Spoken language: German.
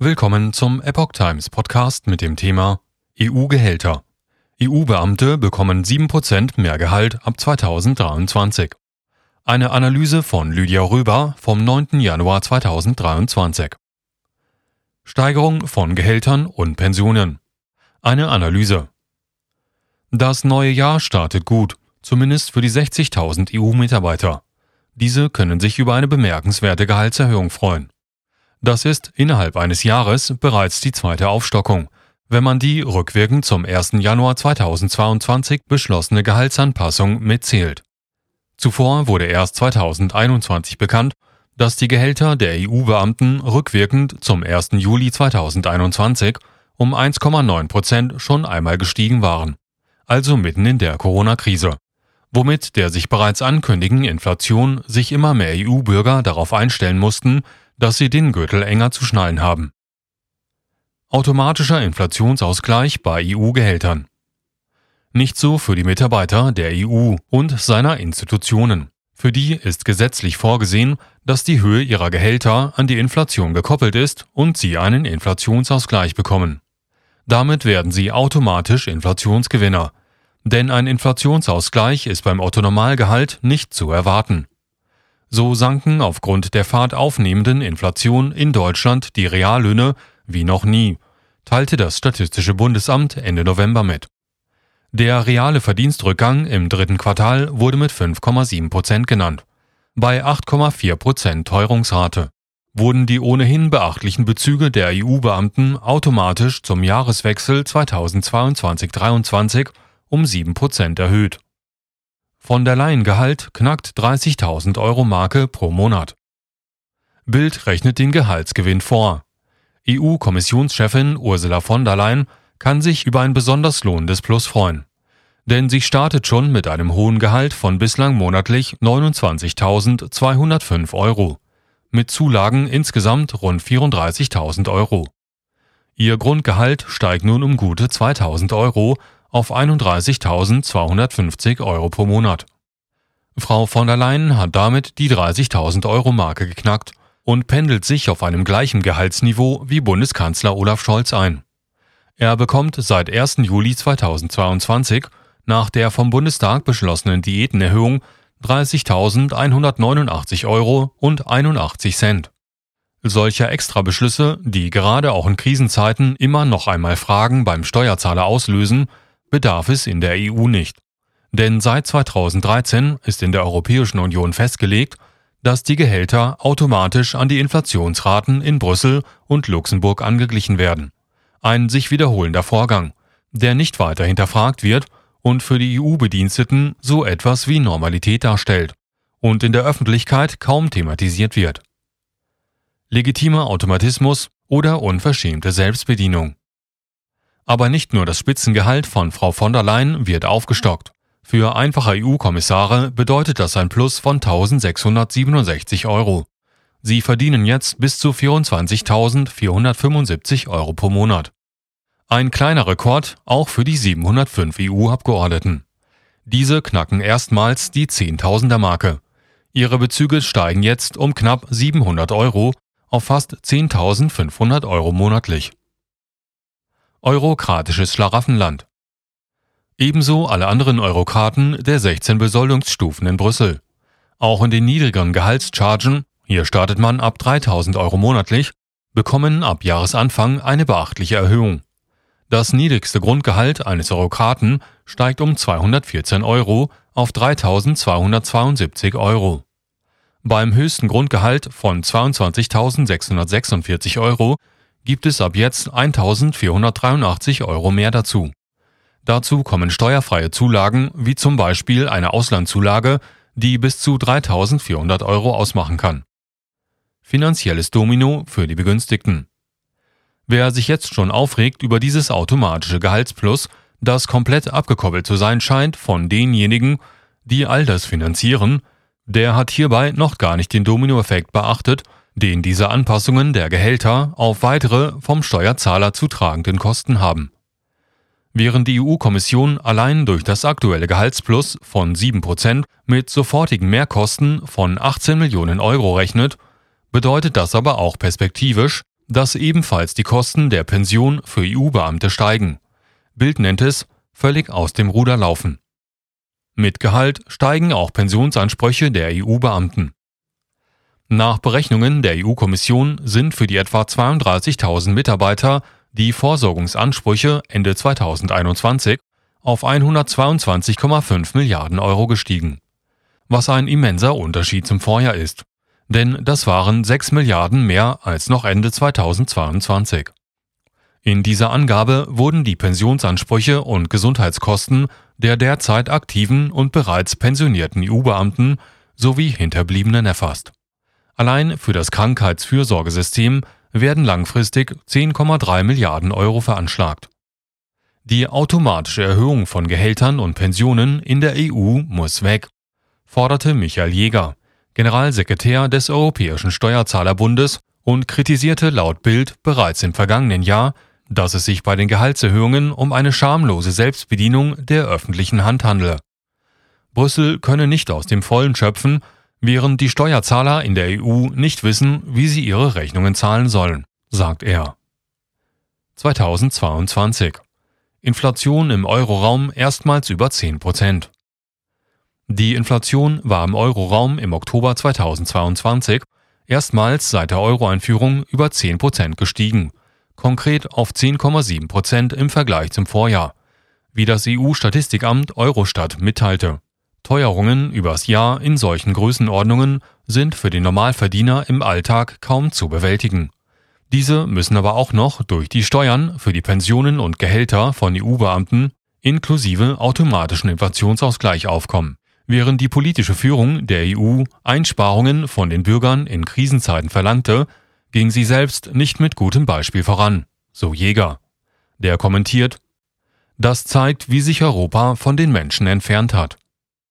Willkommen zum Epoch Times Podcast mit dem Thema EU-Gehälter. EU-Beamte bekommen 7% mehr Gehalt ab 2023. Eine Analyse von Lydia Röber vom 9. Januar 2023. Steigerung von Gehältern und Pensionen. Eine Analyse. Das neue Jahr startet gut, zumindest für die 60.000 EU-Mitarbeiter. Diese können sich über eine bemerkenswerte Gehaltserhöhung freuen. Das ist innerhalb eines Jahres bereits die zweite Aufstockung, wenn man die rückwirkend zum 1. Januar 2022 beschlossene Gehaltsanpassung mitzählt. Zuvor wurde erst 2021 bekannt, dass die Gehälter der EU-Beamten rückwirkend zum 1. Juli 2021 um 1,9 Prozent schon einmal gestiegen waren, also mitten in der Corona-Krise, womit der sich bereits ankündigen Inflation sich immer mehr EU-Bürger darauf einstellen mussten, dass sie den Gürtel enger zu schnallen haben. Automatischer Inflationsausgleich bei EU-Gehältern. Nicht so für die Mitarbeiter der EU und seiner Institutionen. Für die ist gesetzlich vorgesehen, dass die Höhe ihrer Gehälter an die Inflation gekoppelt ist und sie einen Inflationsausgleich bekommen. Damit werden sie automatisch Inflationsgewinner, denn ein Inflationsausgleich ist beim Autonormalgehalt nicht zu erwarten. So sanken aufgrund der Fahrt aufnehmenden Inflation in Deutschland die Reallöhne wie noch nie, teilte das Statistische Bundesamt Ende November mit. Der reale Verdienstrückgang im dritten Quartal wurde mit 5,7 Prozent genannt. Bei 8,4 Prozent Teuerungsrate wurden die ohnehin beachtlichen Bezüge der EU-Beamten automatisch zum Jahreswechsel 2022-23 um 7 Prozent erhöht. Von der Laiengehalt knackt 30.000 Euro Marke pro Monat. Bild rechnet den Gehaltsgewinn vor. EU-Kommissionschefin Ursula von der Leyen kann sich über ein besonders lohnendes Plus freuen. Denn sie startet schon mit einem hohen Gehalt von bislang monatlich 29.205 Euro. Mit Zulagen insgesamt rund 34.000 Euro. Ihr Grundgehalt steigt nun um gute 2.000 Euro auf 31.250 Euro pro Monat. Frau von der Leyen hat damit die 30.000 Euro Marke geknackt und pendelt sich auf einem gleichen Gehaltsniveau wie Bundeskanzler Olaf Scholz ein. Er bekommt seit 1. Juli 2022 nach der vom Bundestag beschlossenen Diätenerhöhung 30.189 Euro und 81 Cent. Solcher Extrabeschlüsse, die gerade auch in Krisenzeiten immer noch einmal Fragen beim Steuerzahler auslösen, bedarf es in der EU nicht. Denn seit 2013 ist in der Europäischen Union festgelegt, dass die Gehälter automatisch an die Inflationsraten in Brüssel und Luxemburg angeglichen werden. Ein sich wiederholender Vorgang, der nicht weiter hinterfragt wird und für die EU-Bediensteten so etwas wie Normalität darstellt und in der Öffentlichkeit kaum thematisiert wird. Legitimer Automatismus oder unverschämte Selbstbedienung. Aber nicht nur das Spitzengehalt von Frau von der Leyen wird aufgestockt. Für einfache EU-Kommissare bedeutet das ein Plus von 1667 Euro. Sie verdienen jetzt bis zu 24.475 Euro pro Monat. Ein kleiner Rekord auch für die 705 EU-Abgeordneten. Diese knacken erstmals die Zehntausender-Marke. Ihre Bezüge steigen jetzt um knapp 700 Euro auf fast 10.500 Euro monatlich eurokratisches Schlaraffenland. Ebenso alle anderen Eurokraten der 16 Besoldungsstufen in Brüssel. Auch in den niedrigeren Gehaltschargen, hier startet man ab 3000 Euro monatlich, bekommen ab Jahresanfang eine beachtliche Erhöhung. Das niedrigste Grundgehalt eines Eurokraten steigt um 214 Euro auf 3272 Euro. Beim höchsten Grundgehalt von 22.646 Euro gibt es ab jetzt 1483 Euro mehr dazu. Dazu kommen steuerfreie Zulagen, wie zum Beispiel eine Auslandszulage, die bis zu 3400 Euro ausmachen kann. Finanzielles Domino für die Begünstigten. Wer sich jetzt schon aufregt über dieses automatische Gehaltsplus, das komplett abgekoppelt zu sein scheint von denjenigen, die all das finanzieren, der hat hierbei noch gar nicht den Dominoeffekt beachtet den diese Anpassungen der Gehälter auf weitere vom Steuerzahler zu tragenden Kosten haben. Während die EU-Kommission allein durch das aktuelle Gehaltsplus von 7% mit sofortigen Mehrkosten von 18 Millionen Euro rechnet, bedeutet das aber auch perspektivisch, dass ebenfalls die Kosten der Pension für EU-Beamte steigen. Bild nennt es völlig aus dem Ruder laufen. Mit Gehalt steigen auch Pensionsansprüche der EU-Beamten. Nach Berechnungen der EU-Kommission sind für die etwa 32.000 Mitarbeiter die Vorsorgungsansprüche Ende 2021 auf 122,5 Milliarden Euro gestiegen, was ein immenser Unterschied zum Vorjahr ist, denn das waren 6 Milliarden mehr als noch Ende 2022. In dieser Angabe wurden die Pensionsansprüche und Gesundheitskosten der derzeit aktiven und bereits pensionierten EU-Beamten sowie Hinterbliebenen erfasst. Allein für das Krankheitsfürsorgesystem werden langfristig 10,3 Milliarden Euro veranschlagt. Die automatische Erhöhung von Gehältern und Pensionen in der EU muss weg, forderte Michael Jäger, Generalsekretär des Europäischen Steuerzahlerbundes und kritisierte laut Bild bereits im vergangenen Jahr, dass es sich bei den Gehaltserhöhungen um eine schamlose Selbstbedienung der öffentlichen Hand handle. Brüssel könne nicht aus dem Vollen schöpfen, während die Steuerzahler in der EU nicht wissen, wie sie ihre Rechnungen zahlen sollen, sagt er. 2022 Inflation im Euroraum erstmals über 10 Prozent. Die Inflation war im Euroraum im Oktober 2022 erstmals seit der Euro-Einführung über 10 Prozent gestiegen, konkret auf 10,7 Prozent im Vergleich zum Vorjahr, wie das EU-Statistikamt Eurostat mitteilte. Teuerungen übers Jahr in solchen Größenordnungen sind für den Normalverdiener im Alltag kaum zu bewältigen. Diese müssen aber auch noch durch die Steuern für die Pensionen und Gehälter von EU-Beamten inklusive automatischen Inflationsausgleich aufkommen. Während die politische Führung der EU Einsparungen von den Bürgern in Krisenzeiten verlangte, ging sie selbst nicht mit gutem Beispiel voran, so Jäger. Der kommentiert, das zeigt, wie sich Europa von den Menschen entfernt hat.